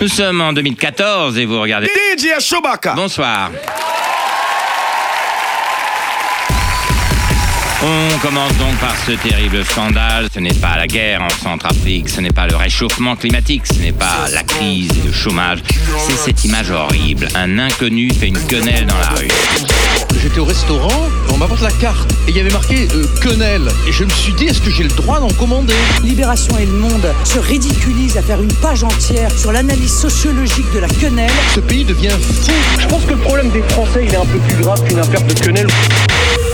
Nous sommes en 2014 et vous regardez. DJ Chewbacca. Bonsoir. On commence donc par ce terrible scandale. Ce n'est pas la guerre en Centrafrique, ce n'est pas le réchauffement climatique, ce n'est pas la crise et le chômage. C'est cette image horrible. Un inconnu fait une quenelle dans la rue. J'étais au restaurant, on m'apporte la carte et il y avait marqué euh, quenelle. Et je me suis dit, est-ce que j'ai le droit d'en commander? Libération et Le Monde se ridiculisent à faire une page entière sur l'analyse sociologique de la quenelle. Ce pays devient fou. Je pense que le problème des Français, il est un peu plus grave qu'une affaire de quenelle.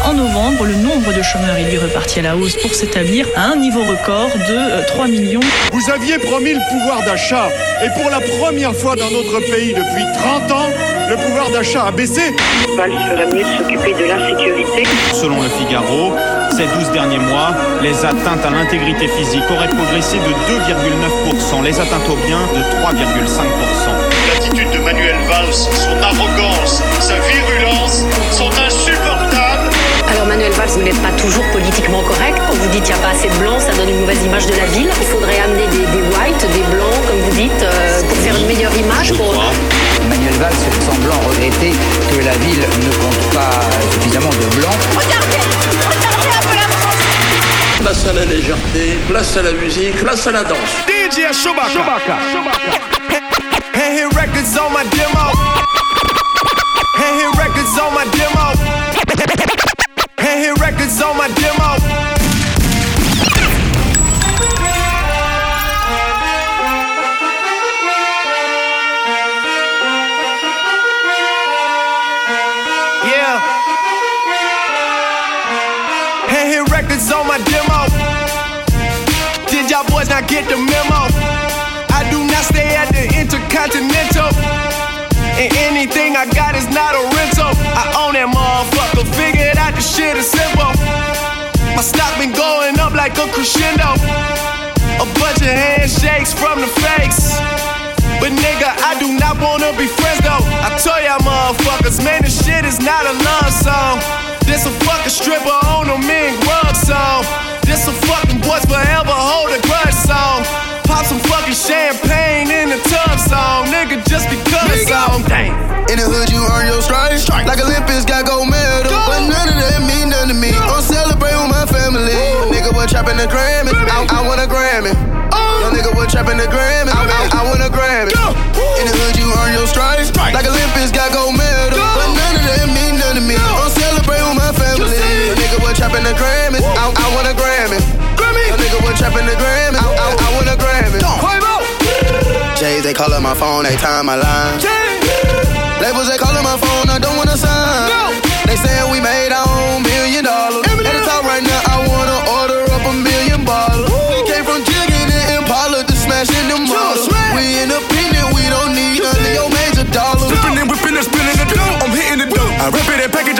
En novembre, le nombre de chômeurs est lui reparti à la hausse pour s'établir à un niveau record de euh, 3 millions. Vous aviez promis le pouvoir d'achat. Et pour la première fois dans notre pays depuis 30 ans, le pouvoir d'achat a baissé. Valls ferait mieux de s'occuper de l'insécurité. Selon le Figaro, ces 12 derniers mois, les atteintes à l'intégrité physique auraient progressé de 2,9%, les atteintes aux biens de 3,5%. L'attitude de Manuel Valls, son arrogance, sa virulence Vous n'êtes pas toujours politiquement correct. Quand vous dites qu'il n'y a pas assez de blancs, ça donne une mauvaise image de la ville. Il faudrait amener des, des whites, des blancs, comme vous dites, euh, pour faire une meilleure image. Je pour... crois. Manuel Valls fait semblant regretter que la ville ne compte pas suffisamment de blancs. Place à la légèreté, place à la musique, place à la danse. DJ Chewbacca. Hey, hit records on my demo. Hey, hit records on my demo. Hey, hit records on my demo. Yeah. Hey, hit records on my demo. Did y'all boys not get the memo? I do not stay at the Intercontinental. And anything I got is not a rental. I own that motherfucker. Figured the shit is simple. My stock been going up like a crescendo. A bunch of handshakes from the fakes. But nigga, I do not wanna be friends though. I tell y'all motherfuckers, man, this shit is not a love song. This a fucking stripper on a mean grub song. This a fucking boys forever hold a grudge song. Pop some fucking champagne in the tub song, nigga, just because song. Damn. In the hood, you earn your stripes. Like Olympics got the Grammy? I, I want a Grammy. Young nigga, what trapping the Grammy? I, I, I want a Grammy. In the hood, you earn your stripes. Like Olympics got gold medal. But none of that mean nothing to me. I'm celebrating with my family. Young nigga, what trapping the Grammy? I, I want a Grammy. Young nigga, what trapping the Grammy? I, I, I want a Grammy. Jay, they callin' my phone, they time my line. Labels, they callin' my phone, I don't wanna sign. They sayin' we made our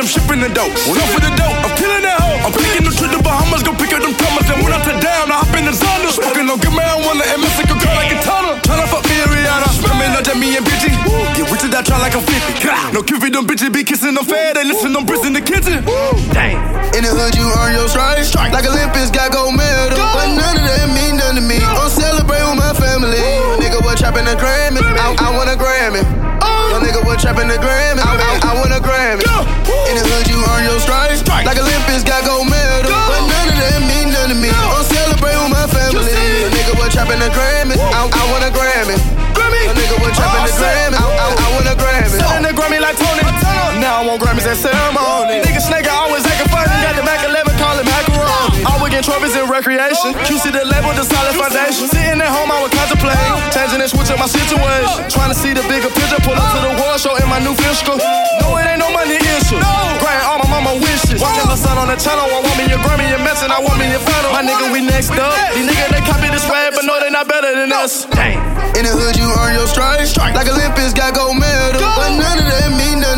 I'm shipping the dope. When I'm for the dope, I'm killing that hoe. I'm picking the trip to Bahamas, go pick up them commas. And when I touch down, I hop in the Zonda. Smoking on good marijuana and Mexico girl like a tunnel. Tryna fuck me and Rihanna. Swimming up to me and bitchy. Get rich and I try like I'm 50. No Cupid, them bitches be kissing them fat. They listen, them bricks in the kitchen. Dang. In the hood, you earn your stripes. Like Olympics got gold medal. But none of that mean nothing to me. I'm celebrating with my family. Nigga, what trapping the Grammy? I, I want a Grammy. Oh. Young nigga, what trapping the Grammy? I, I, I want Grammys at ceremony. Nigga snake I always acting funny. Got the Mac 11, call it macaroni. All we get trophies in recreation. QC the label, the solid foundation. Sitting at home, I would contemplate. Changing and switching my situation. Trying to see the bigger picture. Pull up to the world show in my new fiscal. No, it ain't no money issue. Grant all my mama wishes. Watching her son on the channel. I want me your Grammy, your messing. I want me your final. My nigga, we next up. These niggas, they copy this swag, but no, they not better than us. Damn. In the hood, you earn your stripes. Like Olympics got gold medal. But none of that mean nothing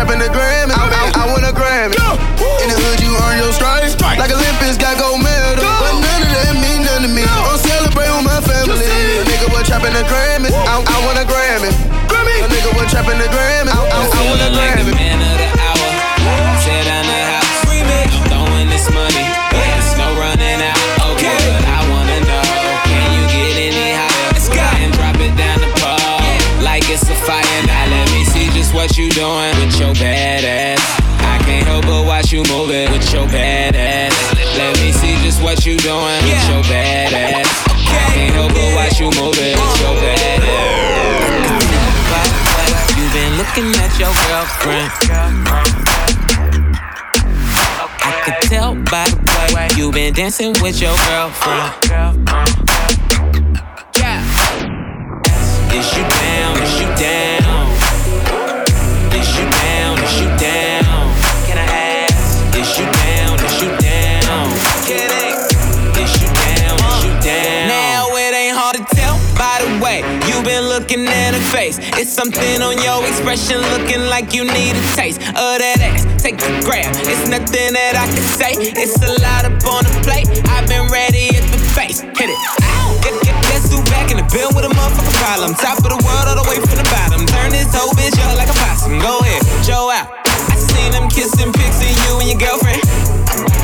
trapping the gram. I, I, I want a gram. In the hood, you earn your stripes. Like Olympics, got gold medal. Go. But none of that mean none to me. Go. Celebrate with my family. Nigga, we're trapping the gram. I, I want a Grammy. Grammy. A nigga, we're trapping the gram. I, I, I man of the hour. I the house. Throwing this money. It's no running out. Okay, I wanna know. Can you get any higher? Let's. And drop it down the pole. Like it's a fire. Let me see just what you doing badass. I can't help but watch you move it. with your badass. Let me see just what you doing with your badass. I can't help but watch you move it. with your uh. badass. You've been looking at your girlfriend. I can tell by the way you've been dancing with your girlfriend. Something on your expression, looking like you need a taste of that ass. Take the grab. It's nothing that I can say. It's a lot up on the plate. I've been ready at the face. Hit it. Get, get, get Sue back in the bill with a motherfucking problem. Top of the world all the way from the bottom. Turn this whole bitch up like a possum. Go ahead, show out. I seen them kissing pics of you and your girlfriend.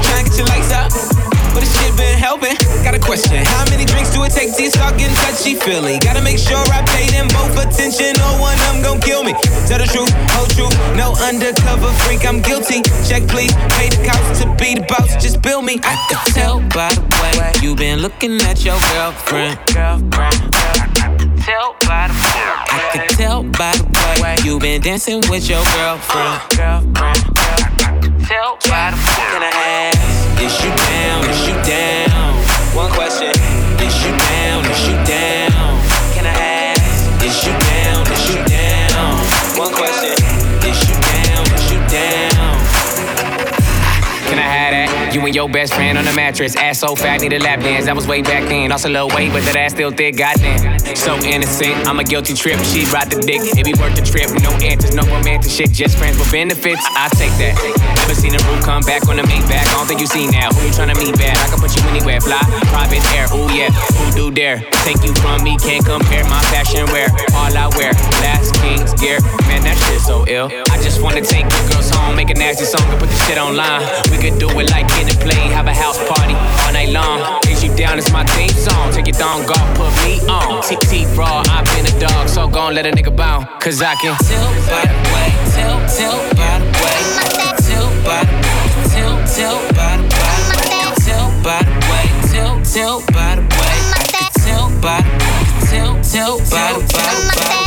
Trying to get your lights up. But this shit been helping. Got a question. How many drinks do it take to start getting touchy feely? Gotta make sure I pay them both attention. No one of them gon' kill me. Tell the truth, whole truth. No undercover freak, I'm guilty. Check please. Pay the cost to be the boss. Just bill me. I could tell by the way you been looking at your girlfriend. Girlfriend. Tell by the way. I could tell by the way you been dancing with your girlfriend. Girlfriend. Tell by the way. Can I ask? Is you? One question. Is you down? Is you your best friend on the mattress. Ass so fat, need a lap dance. That was way back then. Lost a little weight, but that ass still thick. Goddamn. So innocent. I'm a guilty trip. She brought the dick. It be worth the trip. No answers, no romantic shit. Just friends with benefits. I take that. Never seen a roof come back on the make back. I don't think you seen that. Who you tryna meet bad? I can put you anywhere. Fly, private air. Ooh yeah. Who do dare? Take you from me. Can't compare my fashion wear. All I wear. Last King's gear. Man, that shit so ill. I just wanna take the girls home. Make a nasty song and put the shit online. We could do it like in a plane. Have a house party all night long. Is you down? It's my theme song. Take your thong off, put me on. TT raw. I've been a dog, so gon' let a nigga bound. Cause I can tell by the way. Tell, tell by the way. Tell by the Tell, tell by the way. Tell by the way. Tell, tell by the way. Tell by the tell by the by the by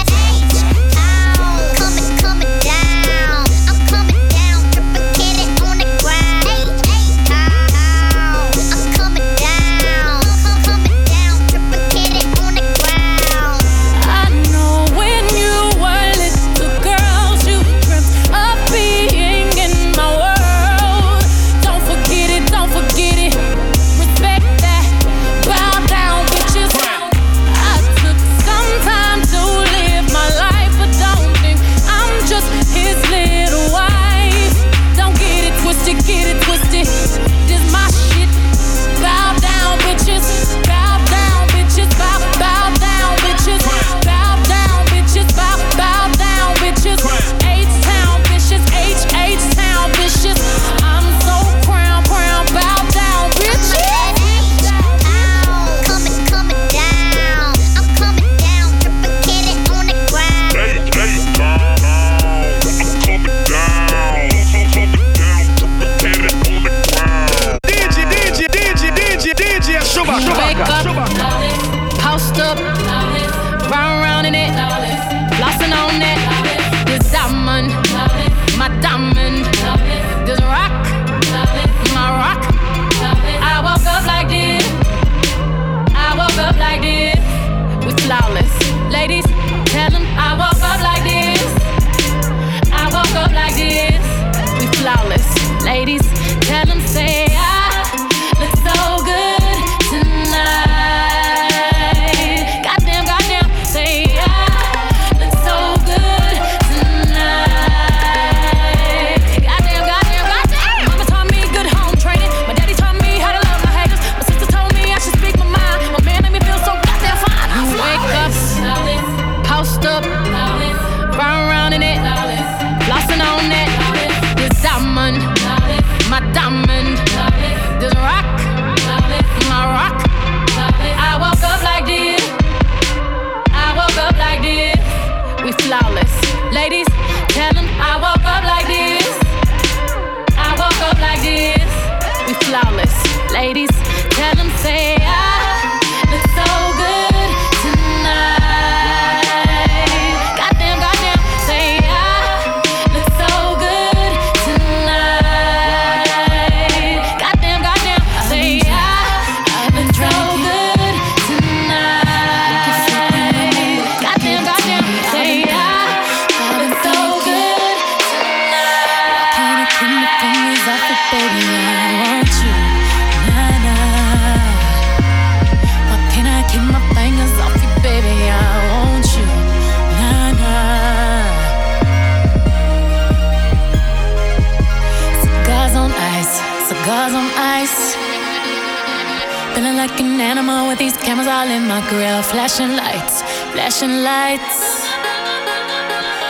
flashing lights.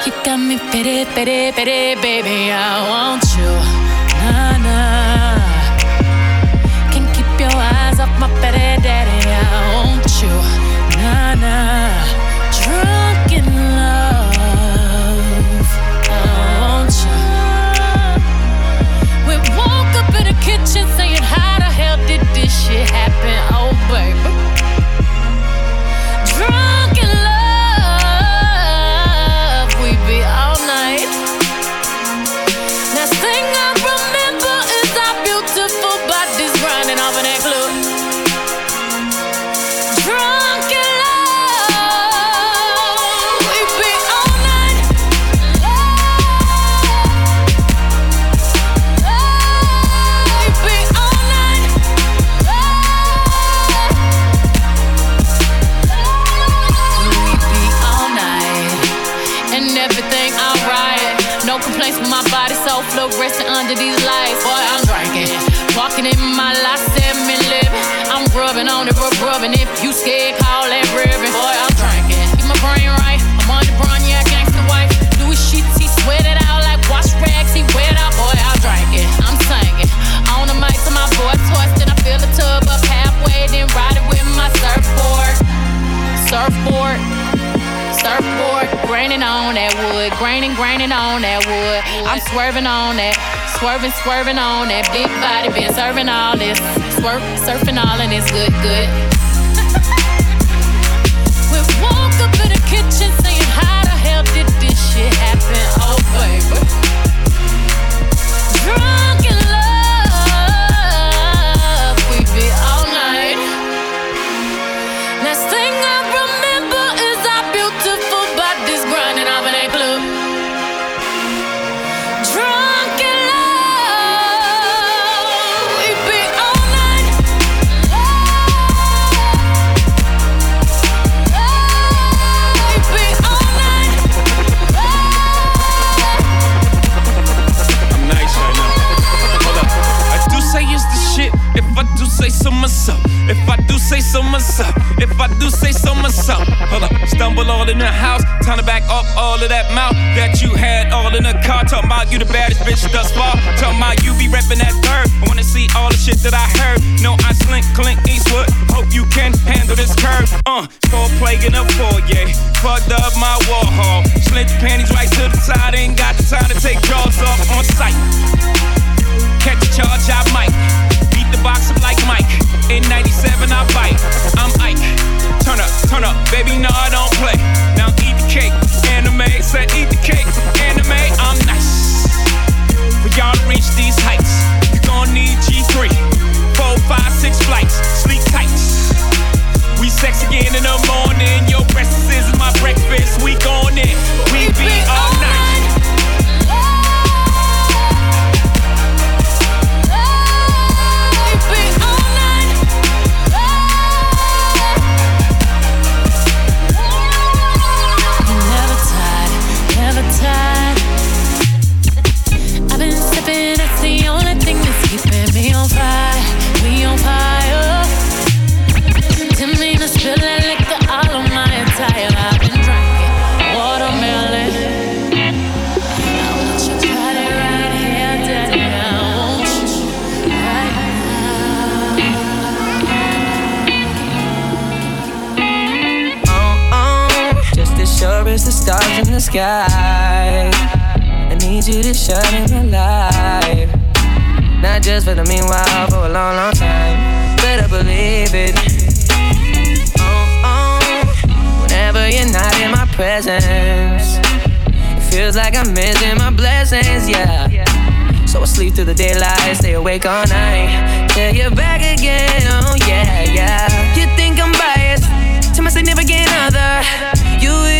You got me pity, pity, pity, baby. I want you. Swerving, swerving on that big body, been serving the bitch thus far. Talking about you be reppin' that third. I wanna see all the shit that I heard. No, I slink, Clint Eastwood. Hope you can handle this curve. Uh, four plague in a foyer. Fucked up my Warhol. Slid your panties right to the side. Ain't got the time to take jaws off on sight. Catch a charge, I might. Beat the box up like Mike. In 97, I bite. I'm Ike. Turn up, turn up, baby, no, I don't play. Now eat the cake. Anime, said eat the cake. Anime, I'm nice. For y'all reach these heights, you gon' need G3. Four, five, six flights. Sleep tight. We sex again in the morning. Your breakfast is my breakfast. We gon' in. We be all night. Sky. I need you to shine in my life. Not just for the meanwhile, for a long, long time. Better believe it. Oh, oh, whenever you're not in my presence, it feels like I'm missing my blessings, yeah. So I sleep through the daylight, stay awake all night. Till you're back again, oh yeah, yeah. You think I'm biased to my significant other? You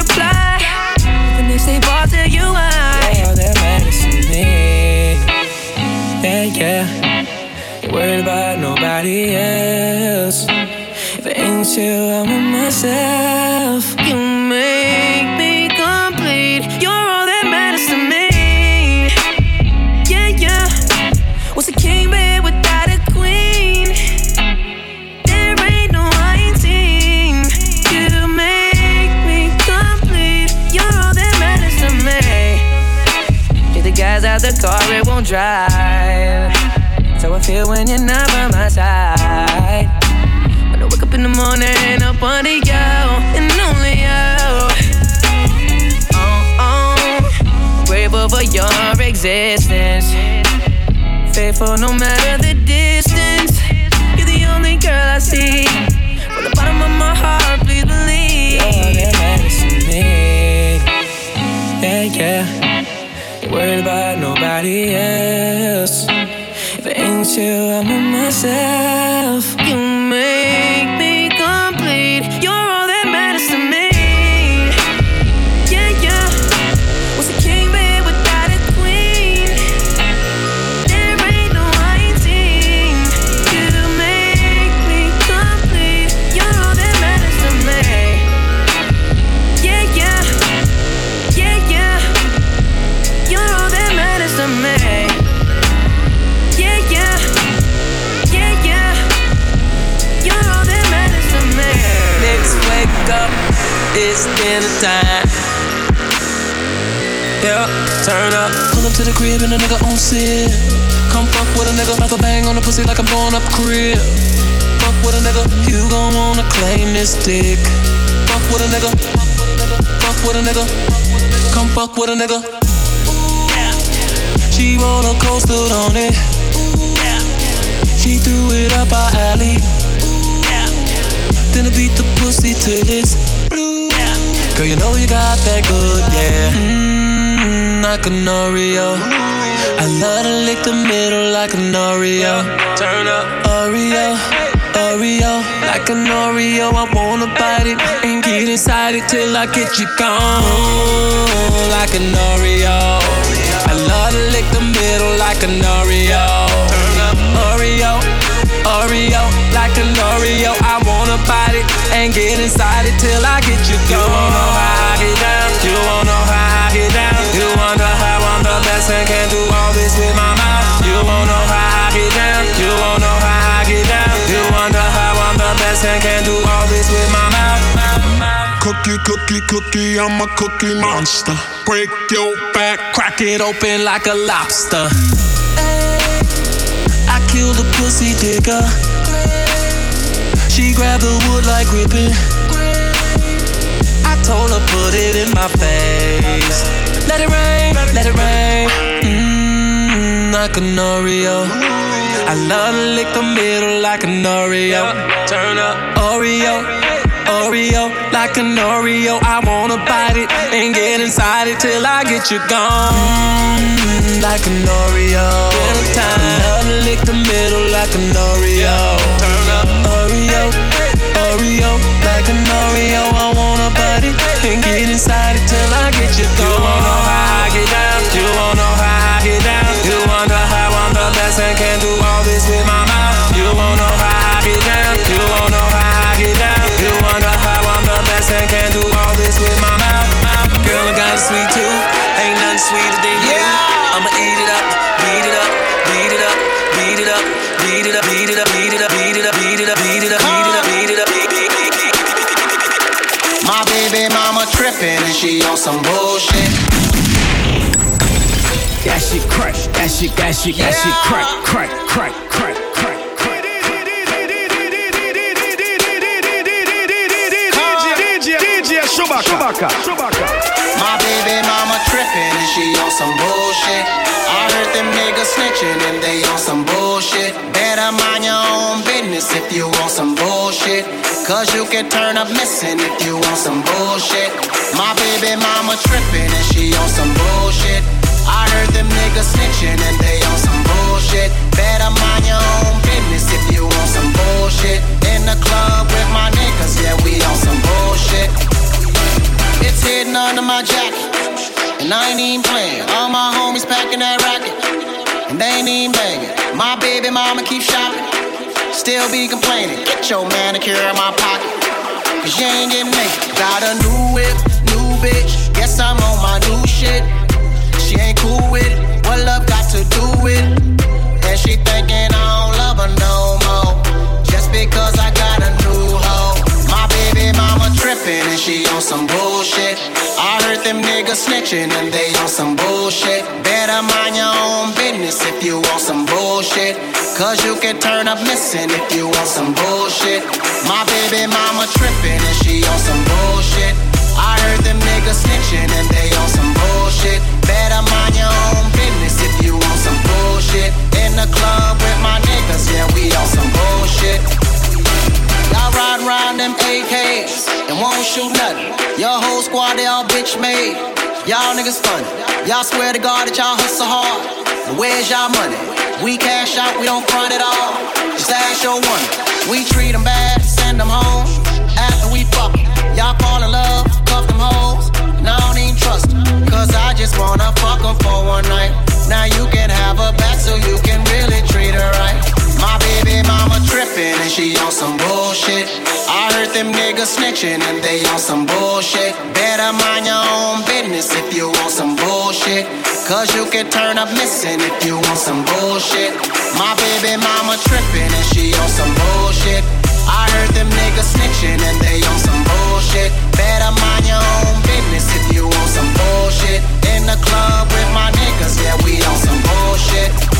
reply. The next day, ball tell you why. Yeah, that matters to me. Yeah, yeah. Worried about nobody else. If it ain't you, I'm with myself. Drive. So I feel when you're not by my side. When I wake up in the morning, up under you, and only you. Oh, oh, grateful for your existence. Faithful no matter the distance. You're the only girl I see. From the bottom of my heart, please believe. You're the medicine me. Yeah, yeah. Worried about nobody else. If it ain't you, I'm with myself. Turn up. Pull up to the crib and a nigga on sit. Come fuck with a nigga, like a bang on the pussy like I'm blowing up crib. Fuck with a nigga, you gon' wanna claim this dick. Fuck with a nigga, fuck with a nigga. Come fuck with a nigga. She roller coastered on it. She threw it up our alley. Then I beat the pussy it's blue. Girl, you know you got that good, yeah. Mm-hmm. Like an Oreo. I love to lick the middle like an Oreo. Turn up, Oreo. Oreo, like an Oreo, I wanna bite it and get inside it till I get you gone. Like an Oreo, I love to lick the middle like an Oreo. Turn up Oreo, Oreo, like an Oreo. I wanna bite it and get inside it till I get you gone. You wanna Cookie, cookie, cookie, I'm a cookie monster. Break your back, Crack it open like a lobster. I killed a pussy digger. She grabbed the wood like gripping. I told her put it in my face. Let it rain, let it rain. Mmm, like an Oreo. I love to lick the middle like an Oreo. Turn up, Oreo. Oreo, like an Oreo, I wanna bite it and get inside it till I get you gone. Mm, like an Oreo, dinner time. Lick the middle like an Oreo. Turn up, Oreo, Oreo, like an Oreo, I wanna bite it and get inside it till I get you gone. You wanna how I get down? You wanna know how I get down? You wonder how I'm the best and can do shit, that shit, that shit crack, crack, crack, crack, crack. DJ Chewbacca. My baby mama trippin' and she on some bullshit. I heard them niggas snitching and they on some bullshit. Better mind your own business if you want some bullshit. Cause you can turn up missing if you want some bullshit. My baby mama trippin' and she on some bullshit. I heard them niggas baby mama keep shopping, still be complaining. Get your manicure in my pocket, cause you ain't getting naked. Got a new whip, new bitch, guess I'm on my new shit. She ain't cool with it, what love got to do with it? And she thinking I don't love her no more, just because I got a new hoe. My baby mama trippin' and she on some bullshit. Them niggas snitching and they on some bullshit. Better mind your own business if you want some bullshit. Cause you can turn up missing if you want some bullshit. My baby mama tripping and she on some bullshit. I heard them niggas snitching and they on some bullshit. Better mind your own business if you want some bullshit. In the club with my niggas, yeah, we on some bullshit. Ride around them AKs and won't shoot nothing. Your whole squad, they all bitch made. Y'all niggas funny. Y'all swear to God that y'all hustle hard. And where's y'all money? We cash out, we don't front at all. Just ask your one. We treat them bad, send them home. After we fuck. Y'all fall in love, cuff them hoes. Now I don't even trust. Cause I just wanna fuck fuck 'em for one night. Now you can have her back so you can really treat her right. My baby mama trippin' and she on some bullshit. I heard them niggas snitching and they on some bullshit. Better mind your own business if you want some bullshit. Cause you can turn up missing if you want some bullshit. My baby mama trippin' and she on some bullshit. I heard them niggas snitching and they on some bullshit. Better mind your own business if you want some bullshit. In the club with my niggas, yeah, we on some bullshit.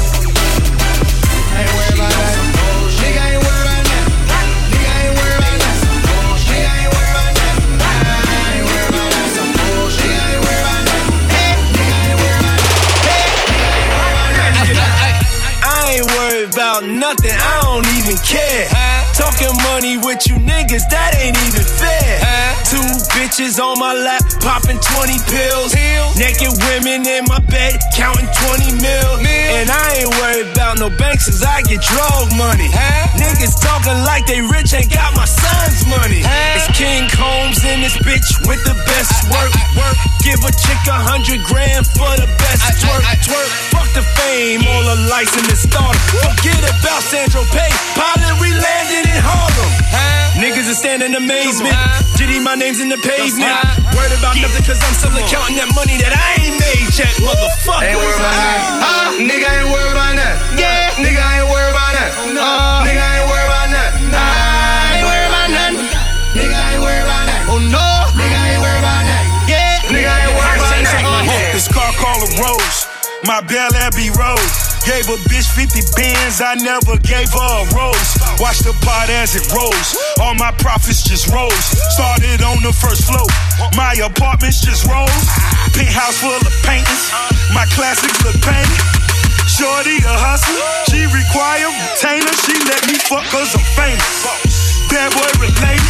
Nothing, I don't even care. Talking money with you niggas, that ain't even fair. Two bitches on my lap, popping 20 pills. Naked women in my bed, counting 20 mil. And I ain't worried about no banks, cause I get drug money. Huh? Niggas talking like they rich, ain't got my son's money. It's King Combs in this bitch with the best work. Work. Give a chick a hundred grand for the best twerk. Twerk. Fuck the fame, all the lights in the starter. Forget about Sandro Pay. Pilot, we landed in Harlem. Niggas are standing in amazement. Jitty, my name's in the pavement. Worried about nothing cause I'm still counting that money that I ain't made yet, motherfucker. Ain't worried about that. Huh? Nigga ain't worried about that. Yeah. Nigga ain't worried about that. Oh, no. Nigga ain't worried about that. Nah. I ain't worried about nothing. Nigga ain't worried about that. Oh no. Nigga ain't worried about that. Yeah. Nigga ain't worried about that. This car called a Rose. My Bel Abbey Rose. Gave a bitch 50 bands, I never gave her a rose. Watch the pot as it rose. All my profits just rose. Started on the first floor. My apartments just rose. Penthouse full of paintings. My classics look painted. Shorty a hustler. She require retainer. She let me fuck cause I'm famous. Bad boy related.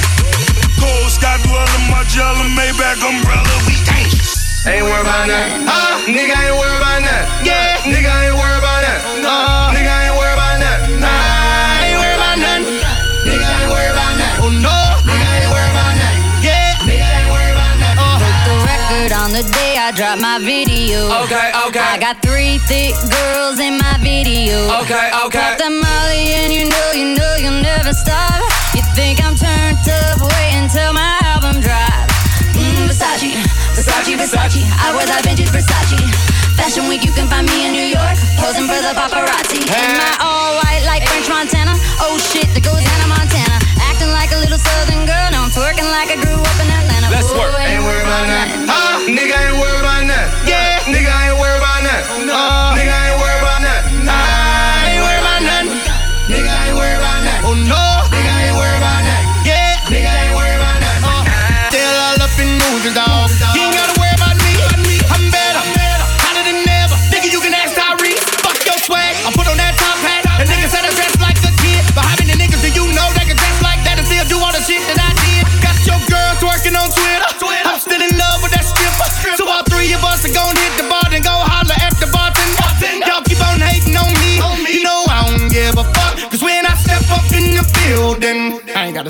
Gold sky dweller, Margiela, Maybach umbrella. We dangerous. Ain't worried about that. Huh? Nigga ain't worried about that. Yeah. Nigga ain't worried about that. No. Nigga ain't worried about that. Nah. I ain't worried about nothing. Nigga ain't worried about that. Oh no. Nigga ain't worried about that. Yeah. Nigga ain't worried about that. Put the record on the day I drop my video. Okay, okay. I got three thick girls in my video. Okay, okay. Got the molly and you know, you know you'll never stop. You think I'm turned up? Wait until my album drops. Mm, Versace, Versace, Versace. I wear that vintage Versace. Fashion week, you can find me in New York, posing for the paparazzi. In my all white like French Montana. Oh shit, there goes Hannah Montana. Acting like a little southern girl, now I'm twerking like I grew up in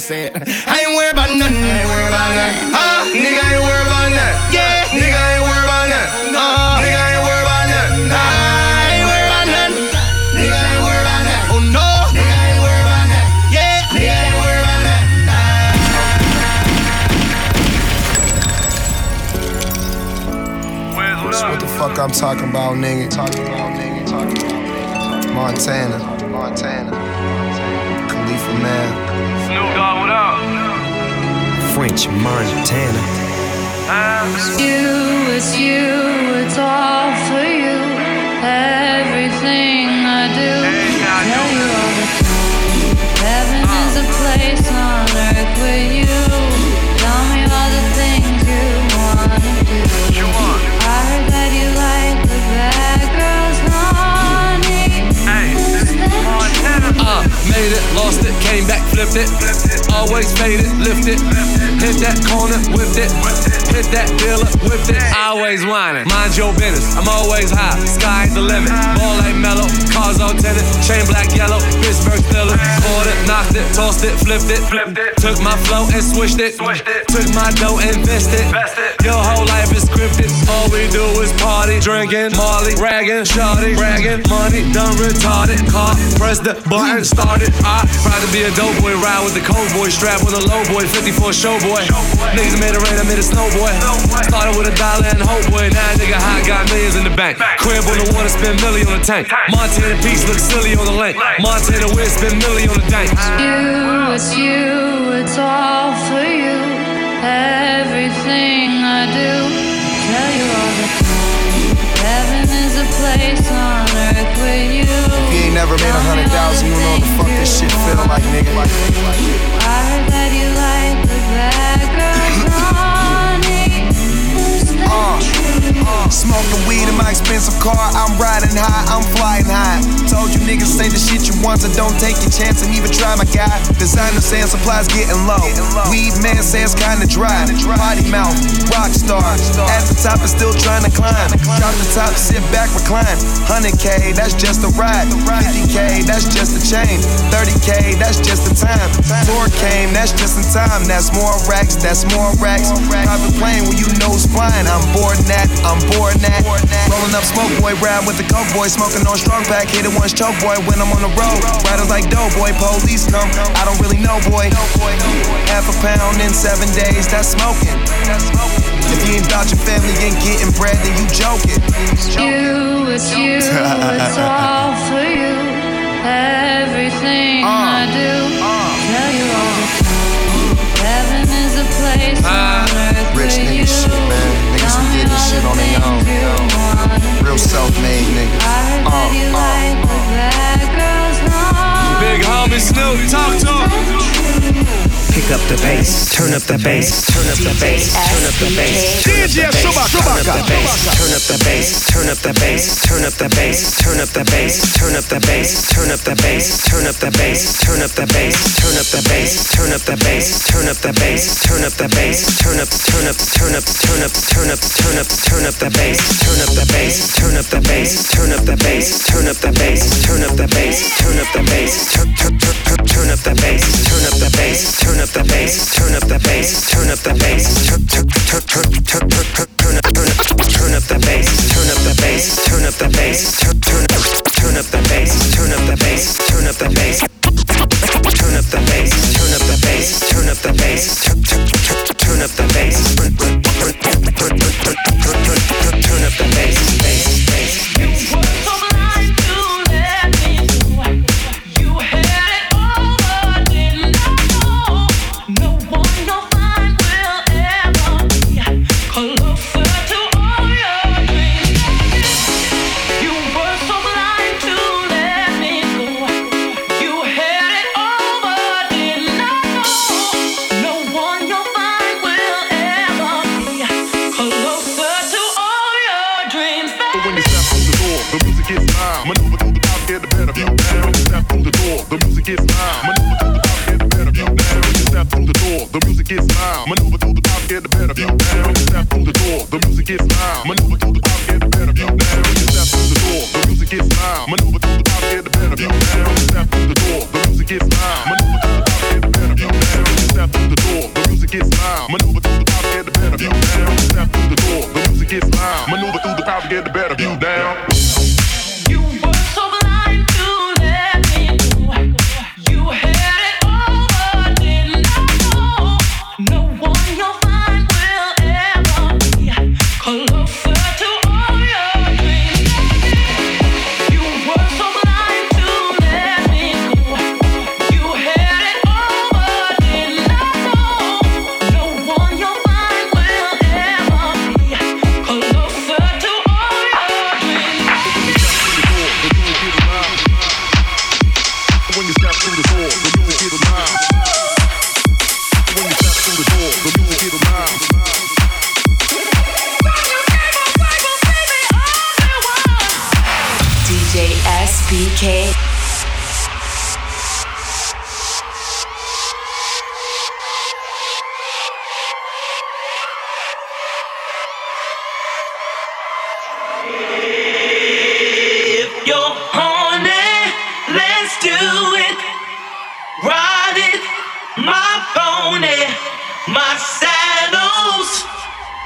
I gotta say it. I ain't worried about nothing. I ain't worried about that. Huh? Nigga ain't worried about that. Yeah. Nigga ain't worried about that. No. Nigga ain't worried about that. I ain't worried about nothing. Nigga ain't worried that. Oh no. Nigga ain't worried that. Yeah. Nigga ain't worried about what the fuck I'm talking about, nigga. Talking about, nigga. Talking about, nigga. Montana. Montana. Khalifa man. French Montana. You, it's you, it's all for you. Everything. everything I do. Tell you all the time. Heaven is a place on earth with you. Made it, lost it, came back, flipped it. Always faded, lifted. Hit that corner, whipped it. Hit that dealer, whipped it. Always whining. Mind your business, I'm always high. Sky the limit. Ball ain't mellow, cars all tinted. Chain black, yellow, Pittsburgh Steelers. Caught it, knocked it, tossed it, flipped it. Took my flow and switched it. Took my dough and invested. Your whole life is scripted. All we do is party, drinking, Molly, ragging, shawty, bragging, money done retarded. Car, press the button, started. I proud to be a dope boy, ride with the cold boy, strap with a low boy, 54 show boy. Niggas made it rain, I made it snow boy. Started with a dollar and hope boy, now nigga hot, got millions in the bank. Crib on the water, spend million on the tank. Montana Peace look silly on the lake. Montana Wind, spend million on the dank. you, it's you, it's all for you. Everything I do, tell you all the time. Heaven is a place on earth with you. If you ain't never made a hundred thousand, you don't know what the fuck this shit feel like, nigga. I heard that you like Smoking weed in my expensive car, I'm riding high, I'm flying high. Told you niggas say the shit you want, so don't take your chance and even try my guy. Designer saying supplies getting low. Weed man says kinda dry. Potty mouth, rock star. At the top is still trying to climb. Drop the top, sit back, recline. 100k, that's just a ride. 50k, that's just a chain. 30k, that's just the time. Tour came, that's just in time. That's more racks, that's more racks. Private plane when you nose flying. I'm bored that, I'm bored that. Rolling up smoke boy, ride with the coke boy, smoking on strong pack, hit it once choke boy when I'm on the road. Riders like dough boy, police come. I don't really know boy. Half a pound in seven days, that's smoking. If you ain't about your family, ain't getting bread, then you joking. you, it's you, it's all for you. Everything uh, I do, uh. tell you all the time. Heaven is a place uh. earth Rich nigga shit, man. Niggas who did this shit on their own. Real self-made niggas. Uh, uh. Honey. Big homie Snoop, talk to him. Pick up the bass, turn up the bass, turn up the bass, turn up the bass. DJ Chewbacca. Turn up the bass, turn up the bass, turn up the bass, turn up the bass, turn up the bass, turn up the bass, turn up the bass, turn up the bass, turn up the bass, turn up the bass, turn up the bass, turn up the bass, turn up, turn up, turn up, turn up, turn up, turn up, turn up the bass, turn up the bass, turn up the bass, turn up the bass, turn up the bass, turn up the bass, turn up the bass, turn up turn turn turn up the bass, turn up the bass, turn up the bass, turn up the bass, turn up the bass, turn turn turn turn turn turn turn up turn up turn up the bass, turn up the bass, turn up the bass, turn turn turn up the bass, turn up the bass, turn up the bass. Turn up the bass, turn up the bass, turn up the bass,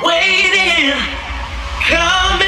waiting. Come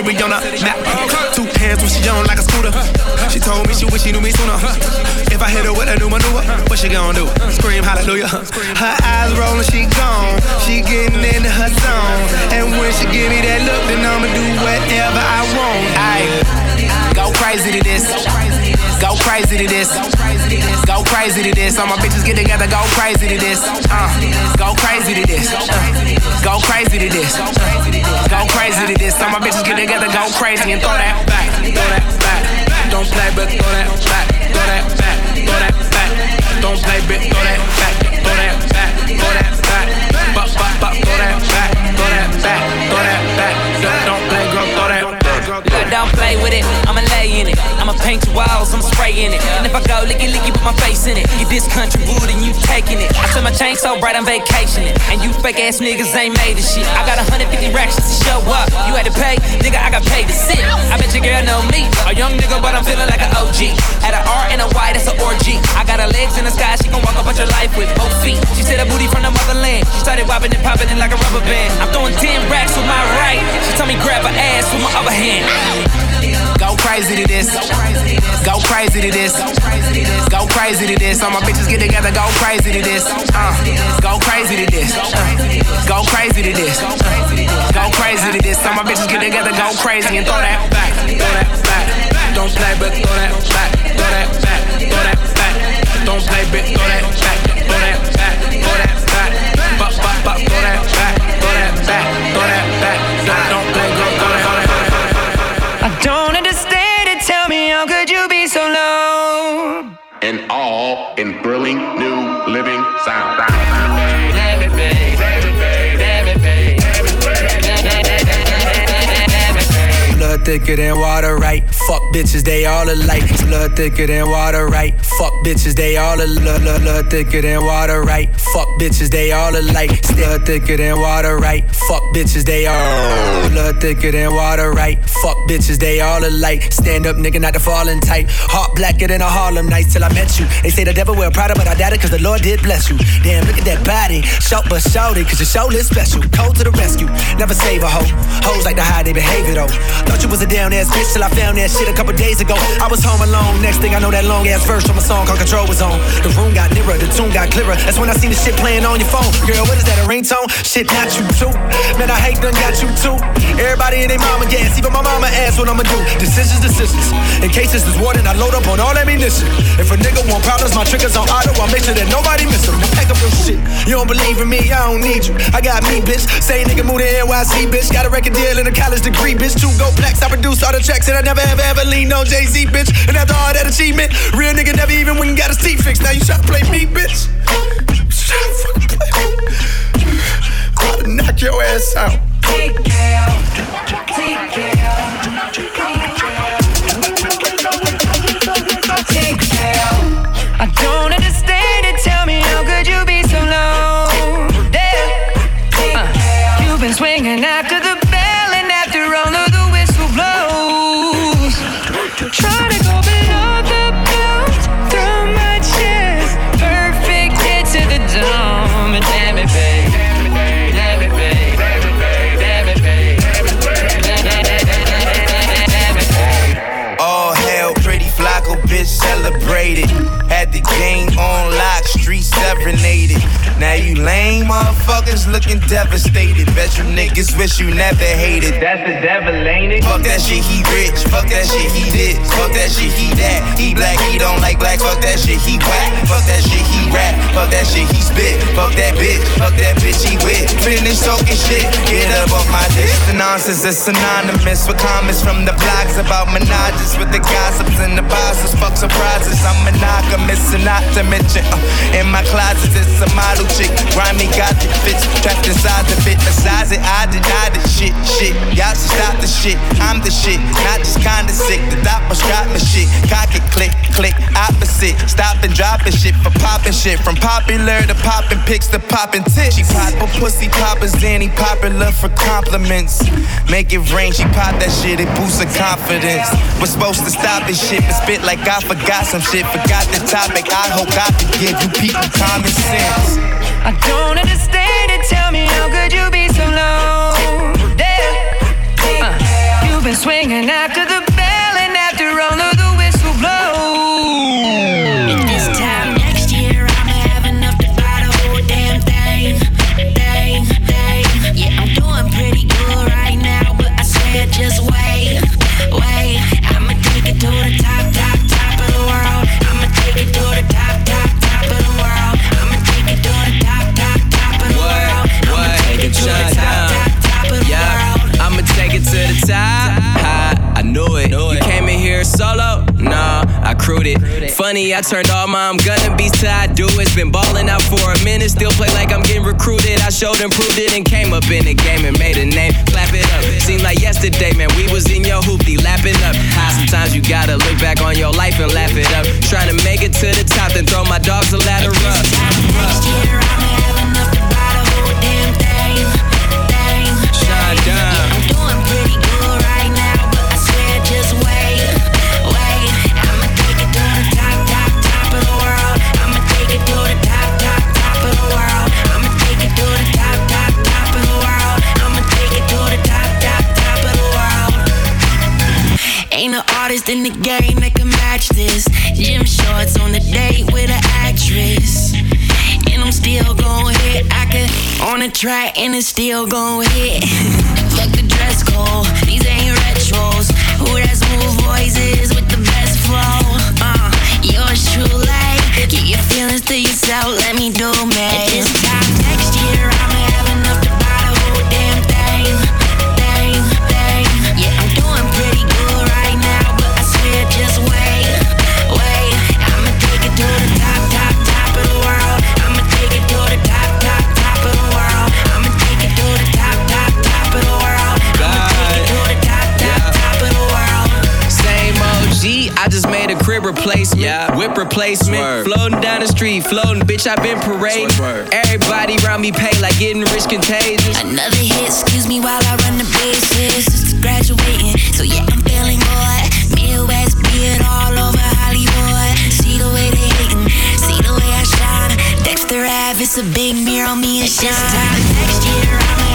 you be on a map. Two hands when she on like a scooter. She told me she wish she knew me sooner. If I hit her with a new maneuver, what she gonna do? Scream hallelujah. Her eyes rolling, she gone. She getting into her zone. And when she give me that look, then I'ma do whatever I want. Aye. Go crazy to this. Go crazy to this. Go crazy to this. All my bitches get together, go crazy to this. Uh, go crazy to this. Uh, go crazy to this. Uh, go crazy to this. All my bitches get together, go crazy and throw that back. Throw that back. Don't play, but throw that back. Throw that back. Throw that back. Don't play, but throw that back. Throw that back. Throw that back. Bop, bop, bop. Throw that back. Throw that back. Throw that back. Don't play, girl. Throw that back. Don't play with it, I'ma lay in it. I'ma paint your walls, I'm spraying it. And if I go licky licky, put my face in it. Get this country wood and you taking it. I said my chain so bright, I'm vacationing. And you fake ass niggas ain't made this shit. I got 150 racks to show up. You had to pay, nigga, I got paid to sit. I bet your girl know me. A young nigga, but I'm feeling like an OG. Had an R and a Y, that's an orgy. I got her legs in the sky, she gon' walk up on your life with both feet. She said a booty from the motherland. She started whopping and popping it like a rubber band. I'm throwing 10 racks with my right. She told me grab her ass with my other hand. Go crazy to this. Go crazy to this. Go crazy to this. All my bitches get together, go crazy to this. Uh, go crazy to this. Go crazy to this. Go crazy to this. All my bitches get together, go crazy and throw that back. Throw that back. Don't play, but throw that thicker than water, right? Fuck bitches, they all alike. Blood thicker than water, right? Fuck bitches, they all alike. Blood, thicker than water, right? Fuck bitches, they all alike. Blood thicker than water, right? Fuck bitches, they all. Blood thicker than water, right? Fuck bitches, they all alike. Stand up, nigga, not the falling type. Heart blacker than a Harlem Nights till I met you. They say the devil wear Prada, but I doubt it, cause the Lord did bless you. Damn, look at that body. Shout but shout it, cause your show is special. Cold to the rescue. Never save a hoe. Hoes like to hide their behavior though. Thought you was a down ass bitch till I found that shit a couple days ago. I was home alone. Next thing I know, that long ass verse from a song called Control was on. The room got nearer, the tune got clearer. That's when I seen the shit playing on your phone. Girl, what is that, a ringtone? Shit, not you too. Man, I hate done got you too. Everybody in their mama gas, even my mama asked what I'ma do. Decisions, decisions. In case this is warning, I load up on all ammunition. If a nigga want problems, my triggers on auto. I make sure that nobody miss them. Pack up your shit. You don't believe in me, I don't need you. I got me, bitch. Say nigga move to NYC, bitch. Got a record deal and a college degree, bitch. Two gold plaques. I produce all the tracks and I never ever ever leaned on Jay Z, bitch. And after all that achievement, real nigga never even when and got his teeth fixed. Now you try to play me, bitch. To knock your ass out. I Lame motherfuckers looking devastated. Bet you niggas wish you never hated. That's the devil, ain't it? Fuck that shit, he rich. Fuck that shit, he this. Fuck that shit, he that. He black, he don't like blacks. Fuck that shit, he whack. Fuck that shit, he rap. Fuck that shit, he spit. Fuck that bitch. Fuck that bitch, he with. Finish talking shit. Get up off my dick. The nonsense is synonymous with comments from the blogs about menages with the gossips and the bosses. Fuck surprises. I'm monogamous and not to mention. Uh, in my closet, it's a model chick. Grimy got the fits trapped inside the fit. Besides it, I deny the shit. Shit, y'all should stop the shit. I'm the shit, not just kinda sick. The doctor got me shit. Cock it, click, click, opposite. Stop and dropping shit for popping shit. From popular to popping pics to popping tits. She pop a pussy poppers, then he popular for compliments. Make it rain, she pop that shit, it boosts her confidence. Was supposed to stop this shit, but spit like I forgot some shit. Forgot the topic, I hope I can give you people common sense. I don't understand. Tell me how could you be so low? There, uh, you've been swinging after Nah, I crewed it. Funny, I turned all my I'm gonna be to I do It's Been balling out for a minute, still play like I'm getting recruited. I showed and proved it and came up in the game and made a name. Clap it up. Seemed like yesterday, man, we was in your hoopty, lapping up. High, sometimes you gotta look back on your life and laugh it up. Trying to make it to the top, then throw my dogs a ladder up. Next year, I'ma track and it's still gon' hit. Fuck the dress code, street, floating, bitch, I've been parading. Everybody around me pay like getting rich contagious. Another hit, excuse me while I run the bases. Just graduating, so yeah, I'm feeling good. Midwest beard all over Hollywood. See the way they hating, see the way I shine. Dexter Ave, it's a big mirror on me and shine. Next year, I'ma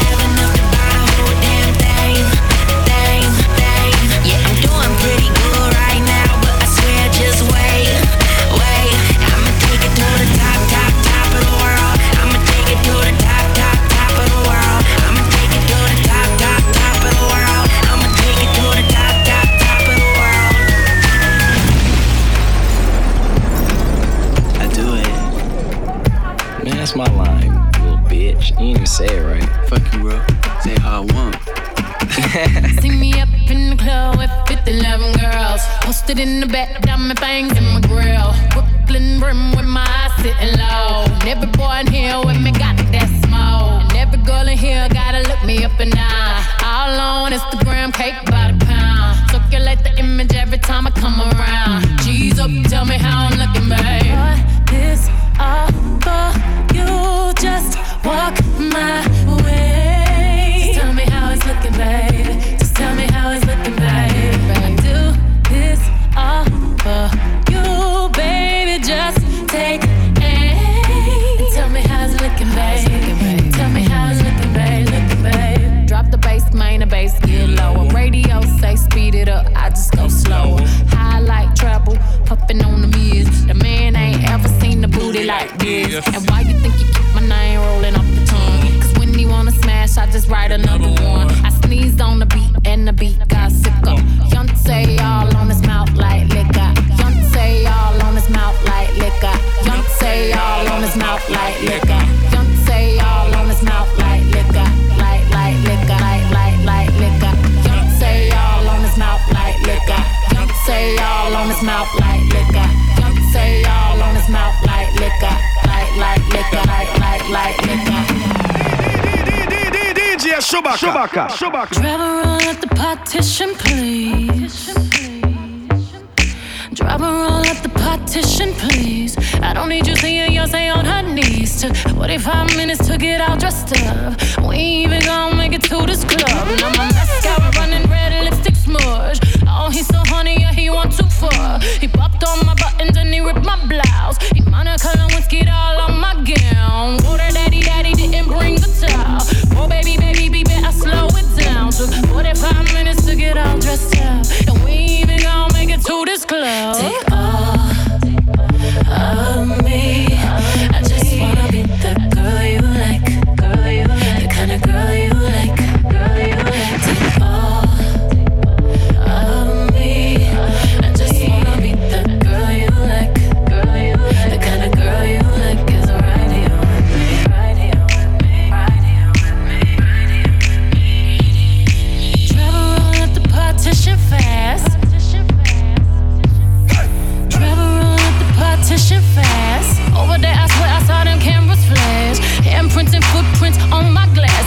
in the back, diamond fangs in my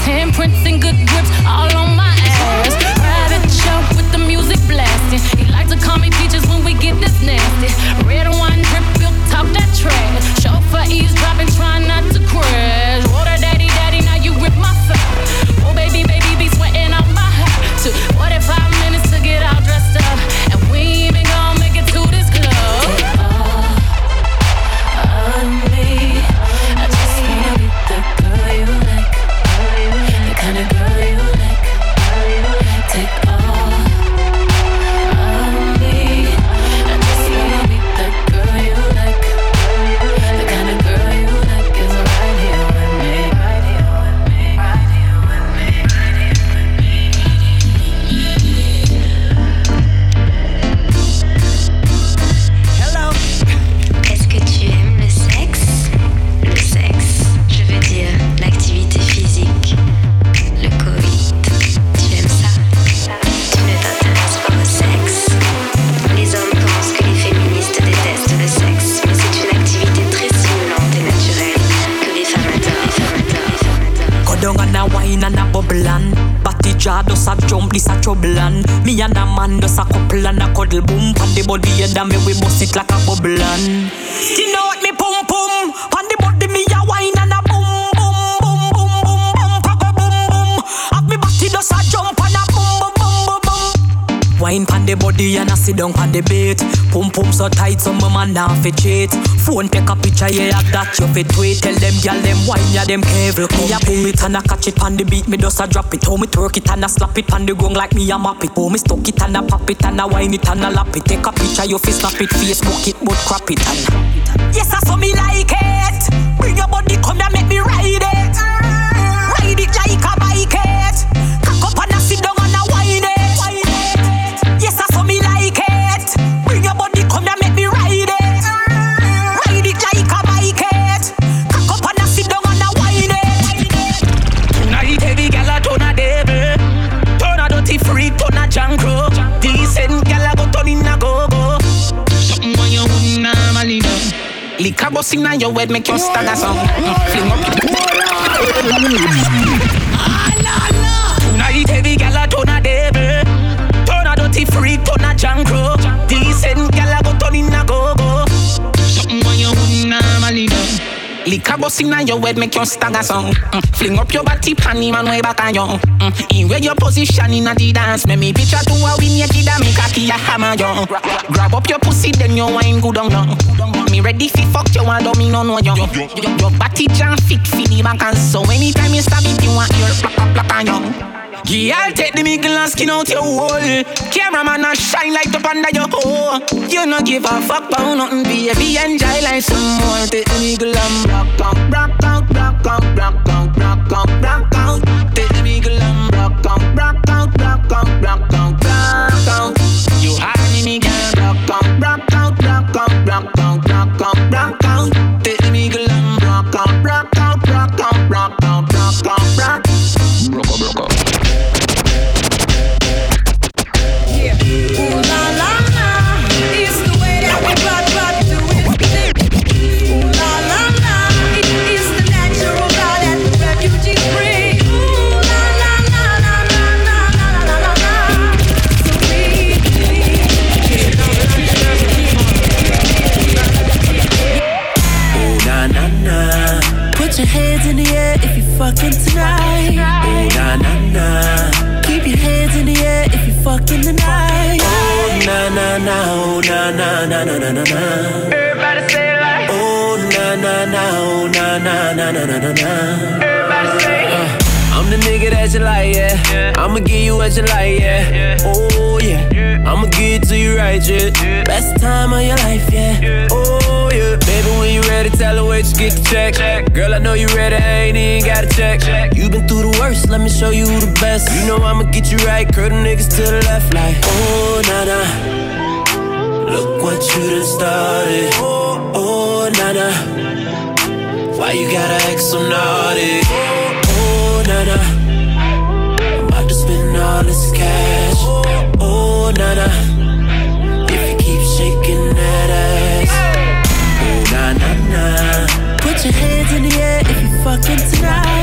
Handprints and good grips all on couple and a cuddle boom. Pan the body and a me we bust it like a bubble. and the body and a sit down pan the bait Pum pum so tight some man now fi cheat. Phone take a picture yeah of that you fi tweet. Tell them gyal them wine ya them careful Me a pull it and a catch it pan the beat. Me just a drop it How me twerk it and a slap it pan the gong like me a map it. How me stuck it and a pop it and a wine it and a lap it. Take a picture you fi snap it Facebook it but crap it and Yes I saw me like it. Bring your body come and make me ride it Liquor bust inna your head make you stagger some Fling up Tonight heavy gal a turn a devil Turn a dirty freak, turn a jankro Decent gal a go turn in a go-go. Something when you wouldn't normally do Liquor bust inna your head make you stagger some mm. Fling up your body pan him and way back on you. Mm. In where your position inna the dance Make me picture to a win naked and make a key a hammer you Grab up your pussy then you wine good on you Me ready fi fuck you and don't me no know you Your body jam fit fi the back and so Anytime you stab it you want your plap plap plap on you Girl, take the middle and skin out your hole. Cameraman a shine light up under your hole. You no give a fuck about nothing, baby. Enjoy life some more. Take the middle and rock out, rock out, rock out, rock out, rock out, rock out. Take the middle and rock out, rock out, rock out, rock out, rock out. Na na. Everybody say it like. Oh na na na, oh na na na na na na na. Everybody say it. I'm the nigga that you like, yeah. I'ma give you what you like, yeah. Oh yeah. I'ma give it to you right, yeah. Best time of your life, yeah. Oh yeah. Baby, when you ready, tell her where you get the check. Girl, I know you ready, I ain't even got to check. You been through the worst, let me show you the best. You know I'ma get you right, curl the niggas to the left, like oh na na. Look what you done started. Oh, oh na na. Why you gotta act so naughty? Oh, oh na na. I'm about to spend all this cash. Oh, oh na na. If you keep shaking that ass. Oh na na na. Put your hands in the air if you fucking tonight.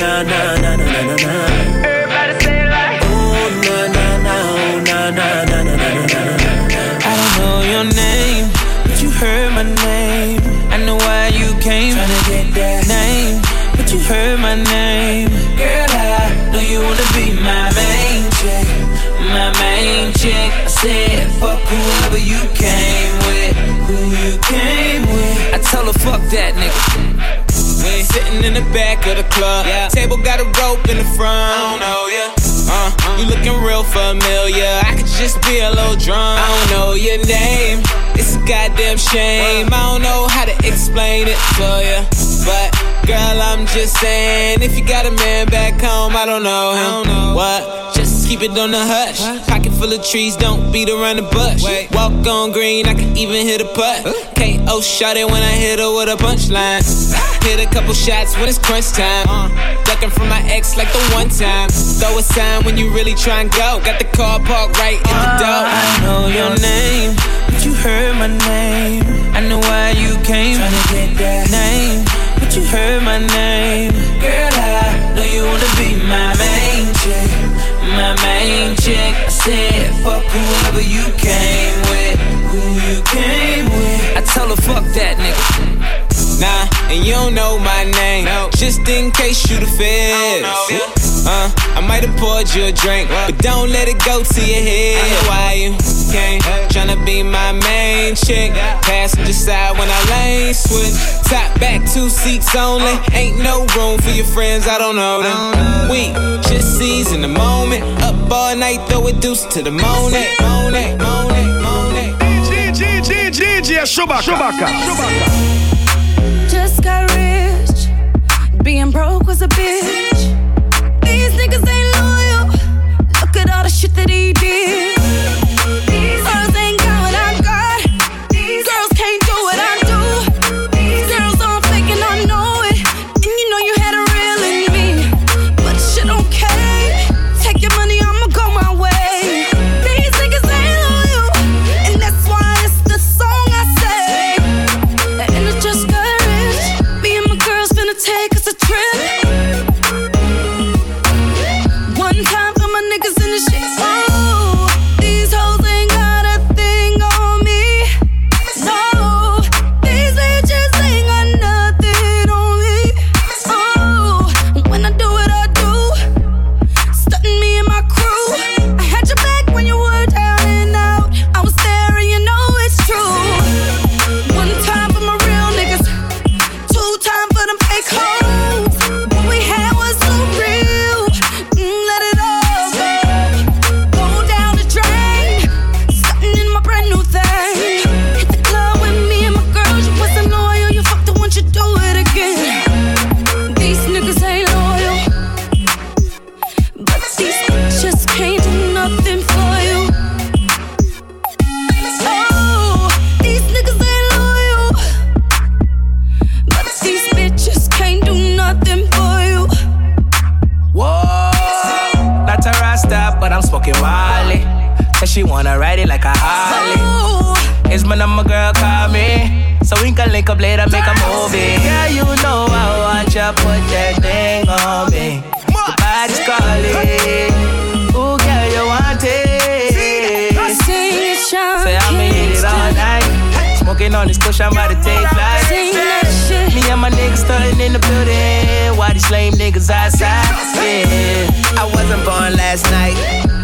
Na. Oh na na na na na na na. Everybody say it like. Oh na na na. Oh na na na na na na na. I don't know your name, but you heard my name. I know why you came. Tryna get that name, but you heard my name. Girl, I know you wanna be my main chick, my main chick. I said, fuck whoever you came with, who you came with. I tell her, fuck that nigga. In the back of the club. Yeah. Table got a rope in the front. I don't know ya. Uh, you looking real familiar. I could just be a little drunk. I don't know your name. It's a goddamn shame. I don't know how to explain it for ya. But girl, I'm just saying, if you got a man back home, I don't know him. What? Just keep it on the hush. Pocket full of trees, don't beat around the bush. Wait. Walk on green, I can even hit a putt. KO shot it when I hit her with a punchline. Hit a couple shots when it's crunch time. Uh. Ducking from my ex like the one time. Throw a sign when you really try and go. Got the car parked right in the door. I know your name, but you heard my name. I know why you came. Tryna get that name, but you heard my name. Girl, I know you wanna be my main chick, my main chick. I said, fuck whoever you came with, who you came with. I tell her, fuck that nigga. Nah, and you don't know my name. Just in case you the feds. Uh, I might have poured you a drink, but don't let it go to your head. I know why you came, tryna be my main chick. Passenger side when I lane switch. Top back, two seats only. Ain't no room for your friends, I don't know them. We just seize in the moment. Up all night, throw a deuce to the morning. Morning, morning, morning. DJ Chewbacca. Chewbacca. Just got rich. Being broke was a bitch. These niggas ain't loyal. Look at all the shit that he did. Take flight. Me and my niggas starting in the building. Why these lame niggas outside. Yeah, I wasn't born last night.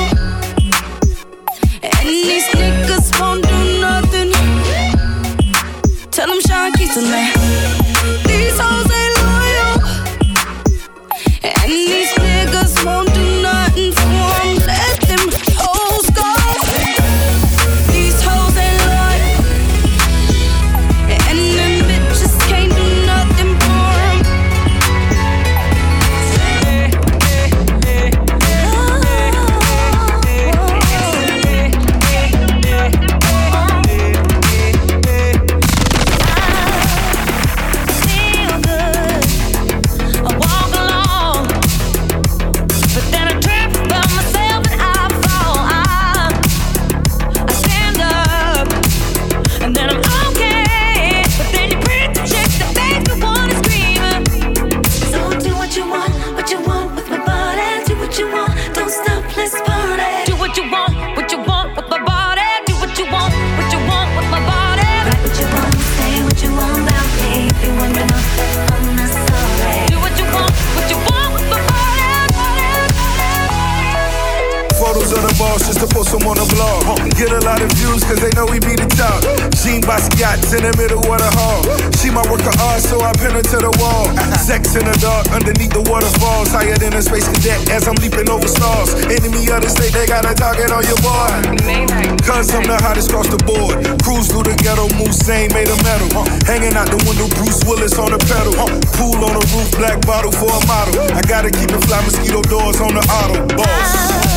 And these niggas won't do nothing. Tell them Sean Keaton, man. These hoes ain't loyal. And these on the blog. Get a lot of views cause they know we be the top. Jean Basquiat's in the middle of the hall. She my work of uh, art, so I pin her to the wall. Sex in the dark, underneath the waterfalls. Higher than a space cadet as I'm leaping over stars. Enemy of the state, they got a target on your boy. Cause I'm the hottest across the board. Cruise through the ghetto, Mulsanne made of metal. Hanging out the window, Bruce Willis on the pedal. Pool on the roof, black bottle for a model. I gotta keep the fly mosquito doors on the auto. Boss.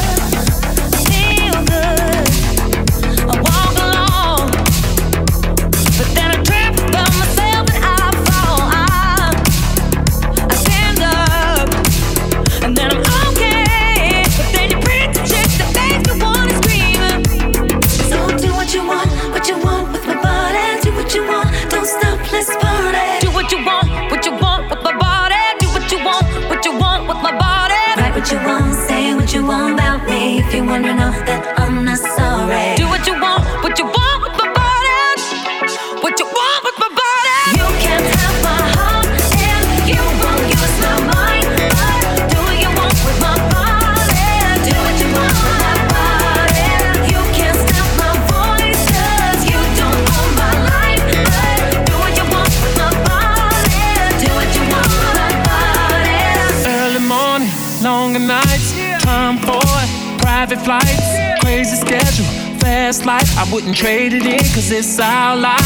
I wouldn't trade it in, cause it's our life.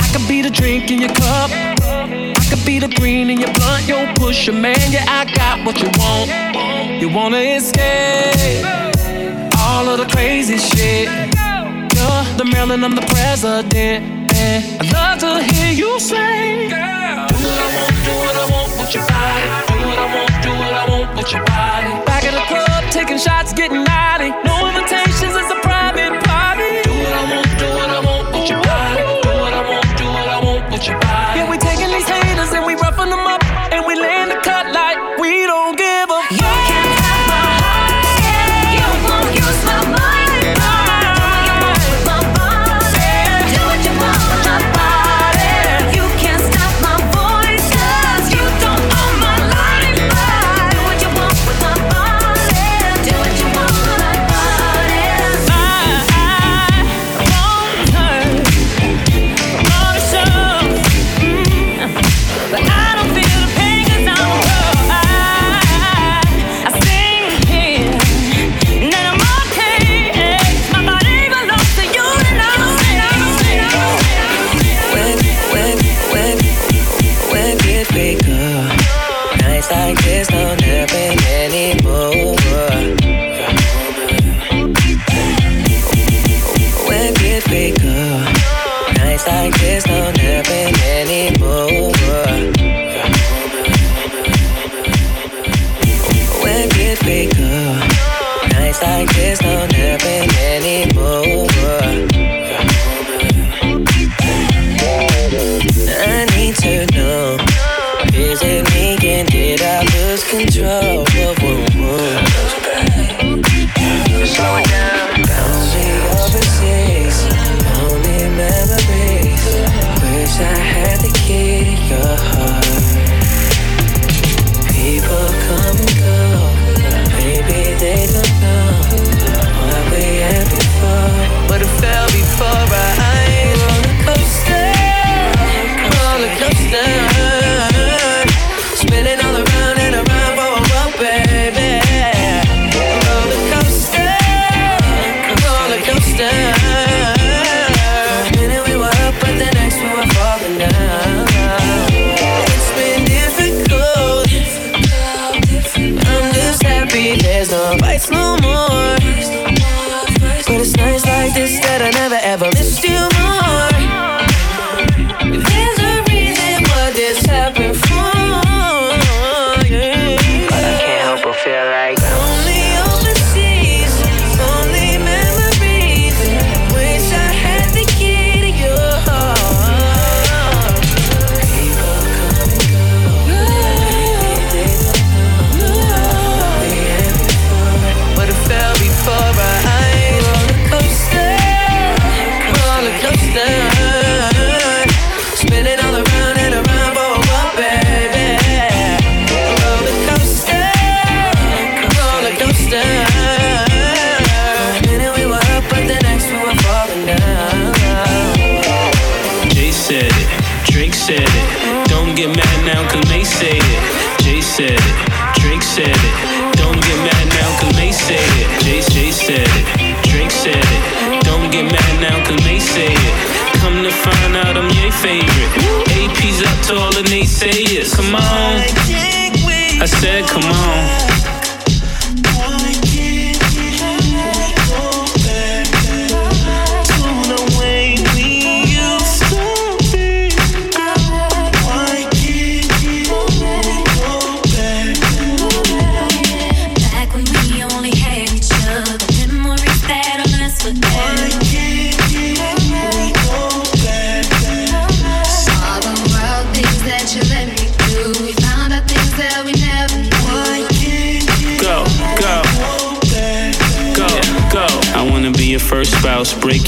I could be the drink in your cup, I could be the green in your blunt, yo, push man, yeah, I got what you want. You wanna escape all of the crazy shit. You're the Marilyn, I'm the president. I'd love to hear you say, Girl, do what I want, do what I want with your body. Do what I want, do what I want with your body. Back taking shots, getting naughty. No invitations, it's a private to all the. Come on. I said, come on.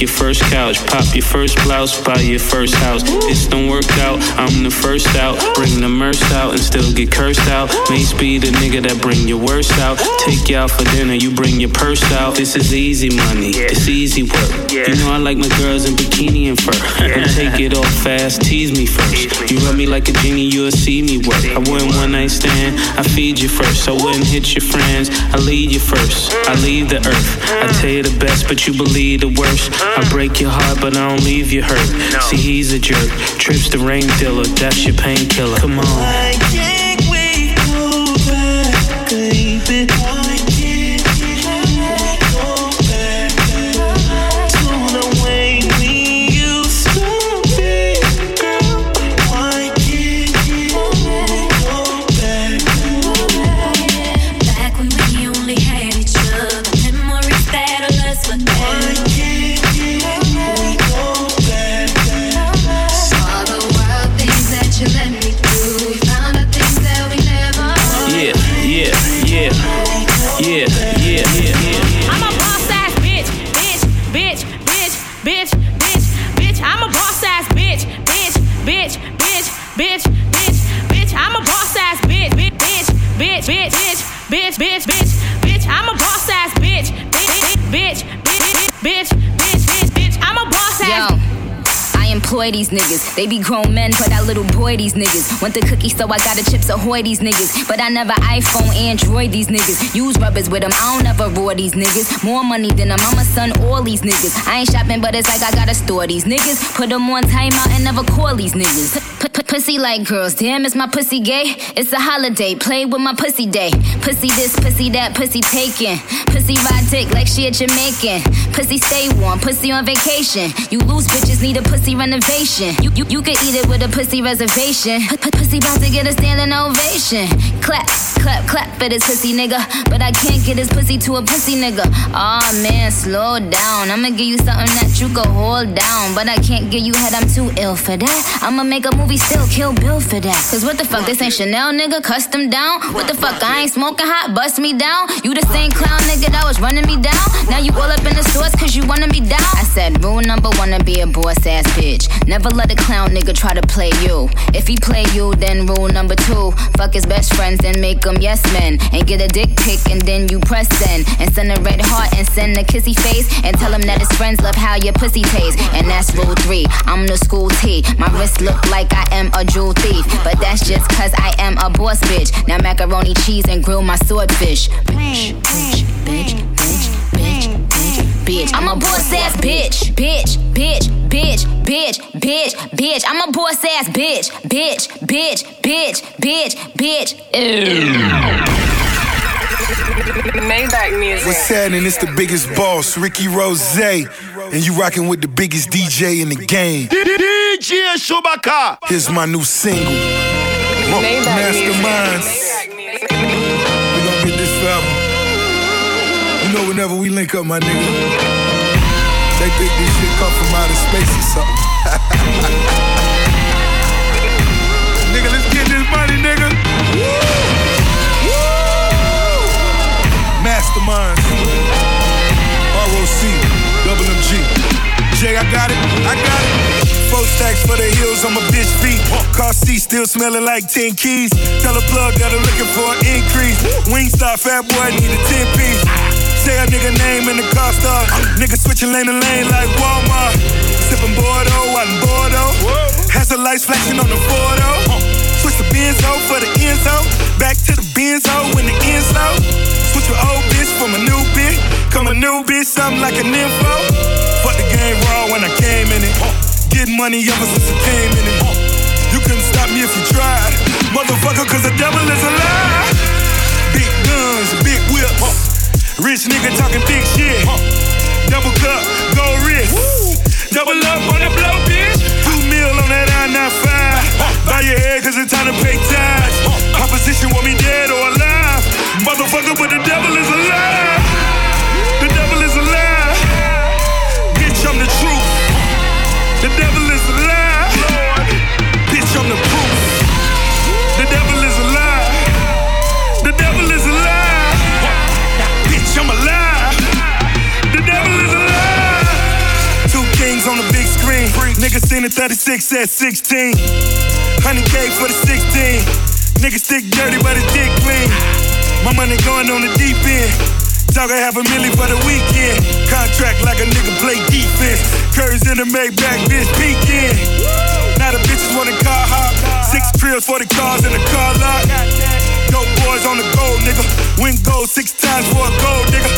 Your first couch, pop your first blouse, buy your first house. This don't work out, I'm the first out. Bring the merch out and still get cursed out. Mace be the nigga that bring your worst out. Take you out for dinner, you bring your purse out. This is easy money, it's easy work. You know I like my girls in bikini and fur. Don't take it off fast, tease me first. You rub me like a genie, you'll see me work. I wouldn't one night stand, I feed you first. I wouldn't hit your friends, I lead you first. I leave the earth. I tell you the best, but you believe the worst. I break your heart, but I don't leave you hurt. See, he's a jerk. Trips the rain dealer, that's your painkiller. Come on. Yeah, These niggas. They be grown men, but I little boy these niggas. Want the cookie, so I got the chips ahoy these niggas. But I never iPhone, Android these niggas. Use rubbers with them, I don't ever roar these niggas. More money than a mama, son, all these niggas. I ain't shopping, but it's like I gotta store these niggas. Put them on timeout and never call these niggas. Pussy like girls, damn, is my pussy gay? It's a holiday, play with my pussy day. Pussy this, pussy that, pussy taken. Pussy ride dick like she a Jamaican. Pussy stay warm, pussy on vacation. You lose bitches, need a pussy renovation. You, you, you could eat it with a pussy reservation. P- pussy about to get a standing ovation. Clap, clap. clap, for this pussy nigga. But I can't get his pussy to a pussy nigga. Aw man, slow down. I'ma give you something that you can hold down. But I can't give you head, I'm too ill for that. I'ma make a movie, still kill Bill for that. Cause what the fuck, this ain't Chanel nigga, custom down. What the fuck, I ain't smoking hot, bust me down. You the same clown nigga that was running me down. Now you all up in the stores cause you wanna me down. I said, rule number one to be a boss ass bitch. Never let a clown nigga try to play you. If he play you, then rule number two. Fuck his best friends and make them yes men. And get a dick pic and then you press send. And send a red heart and send a kissy face. And tell him that his friends love how your pussy tastes. And that's rule three. I'm the school T. My wrist look like I am a jewel thief. But that's just cause I am a boss bitch. Now macaroni cheese and grill my swordfish. Bitch, bitch, bitch, bitch, bitch, bitch, bitch. I'm a boss ass bitch, bitch, bitch, bitch, bitch, bitch, bitch. I'm a boss ass bitch, bitch, bitch, bitch, bitch, bitch. Maybach music. What's happening? It's the biggest boss, Ricky Rose, and you rocking with the biggest DJ in the game. DJ Shubaka. Here's my new single, Masterminds. We know, whenever we link up, my nigga, they think this shit come from outer space or something. nigga, let's get this money, nigga. Masterminds. ROC, double MG. Jay, I got it, I got it. Four stacks for the heels on my bitch feet. Car seat still smelling like 10 keys. Tell a plug that I'm looking for an increase. Wingstop, fat boy, need a 10 piece. Say a nigga name in the car start. Nigga switching lane to lane like Walmart. Sipping Bordeaux, out in Bordeaux. Has the lights flashing on the Bordeaux. Switch the Benzo for the Enzo. Back to the Benzo when the Enzo. Switch your old bitch from a new bitch. Come a new bitch, something like an info. Fuck the game raw when I came in it. Get money ever since I came in it. You couldn't stop me if you tried. Motherfucker, cause the devil is alive. Big guns, big whips. Rich nigga talking big shit. Double cup, gold wrist. Double up on that blow, bitch. Two mil on that I-95. Bow your head cause it's time to pay tithes. Opposition want me dead or alive. Motherfucker, but the devil is alive. Niggas seen the 36 at 16. 100K for the 16. Niggas stick dirty, but his dick clean. My money going on the deep end. Talking have a million for the weekend. Contract like a nigga play defense. Curry's in the Maybach, bitch, peeking. Now the bitches want a car hop. Six trills for the cars in the car lot. Dope boys on the gold, nigga. Win gold six times for a gold, nigga.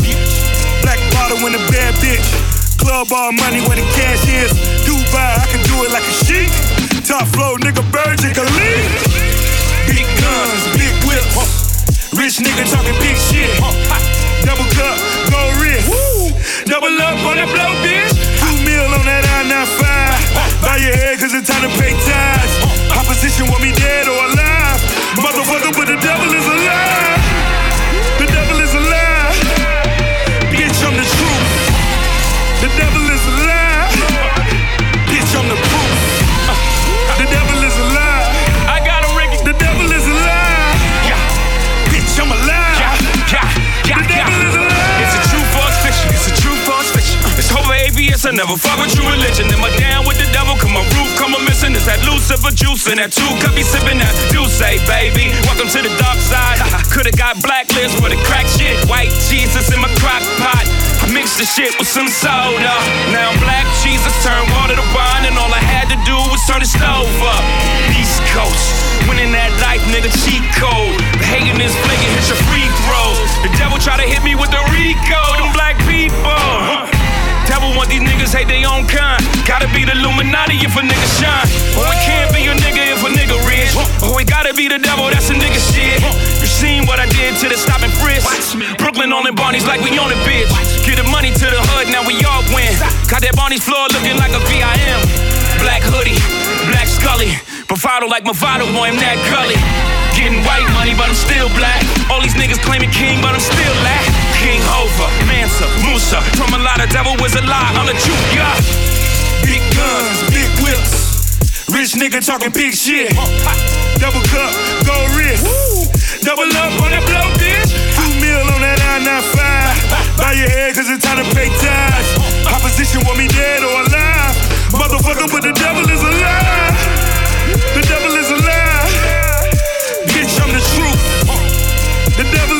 Black bottle in a bad bitch. Club all money where the cash is. Dubai, I can do it like a sheik. Top flow, nigga, Burj Khalifa. Big guns, big whips. Rich nigga talking big shit. Double cup, gold wrist. Double up on that blow, bitch. Two mil on that I-95. Bow your head cause it's time to pay tithes. Opposition want me Never fuck with true religion. Am I down with the devil? Come my roof, come a missing. Is that Lucifer juice and that two cup be sipping that Douce, baby? Welcome to the dark side. Could've got blacklist for the crack shit. White Jesus in my crock pot. I mixed the shit with some soda. Now black Jesus turned water to wine, and all I had to do was turn the stove up. East Coast, winning that life, nigga, cheat code. Hating is flaking, hit your free throws. The devil try to hit me with the Rico, them black people. Devil want these niggas hate their own kind. Gotta be the Illuminati if a nigga shine. Or it can't be a nigga if a nigga rich. Or it gotta be the devil, that's a nigga shit. You seen what I did to the stopping frisk? Brooklyn on the Barneys like we on the bitch. Get the money to the hood, now we all win. Got that Barney's floor looking like a VIM. Black hoodie, black Scully. Bravado like Movado, boy, I'm that gully. Getting white money, but I'm still black. All these niggas claiming king, but I'm still lack. King Hova, Mansa, Musa. From a lot of devil was a lie. I'm the truth, yeah. Big guns, big whips. Rich nigga talking big shit. Double cup, go wrist. Double up on that blow, bitch. Two mil on that I-95. Buy your head, cause it's time to pay ties. Opposition want me dead or alive. Motherfucker, but the devil is alive. The devil is alive. Bitch, I'm the truth. The devil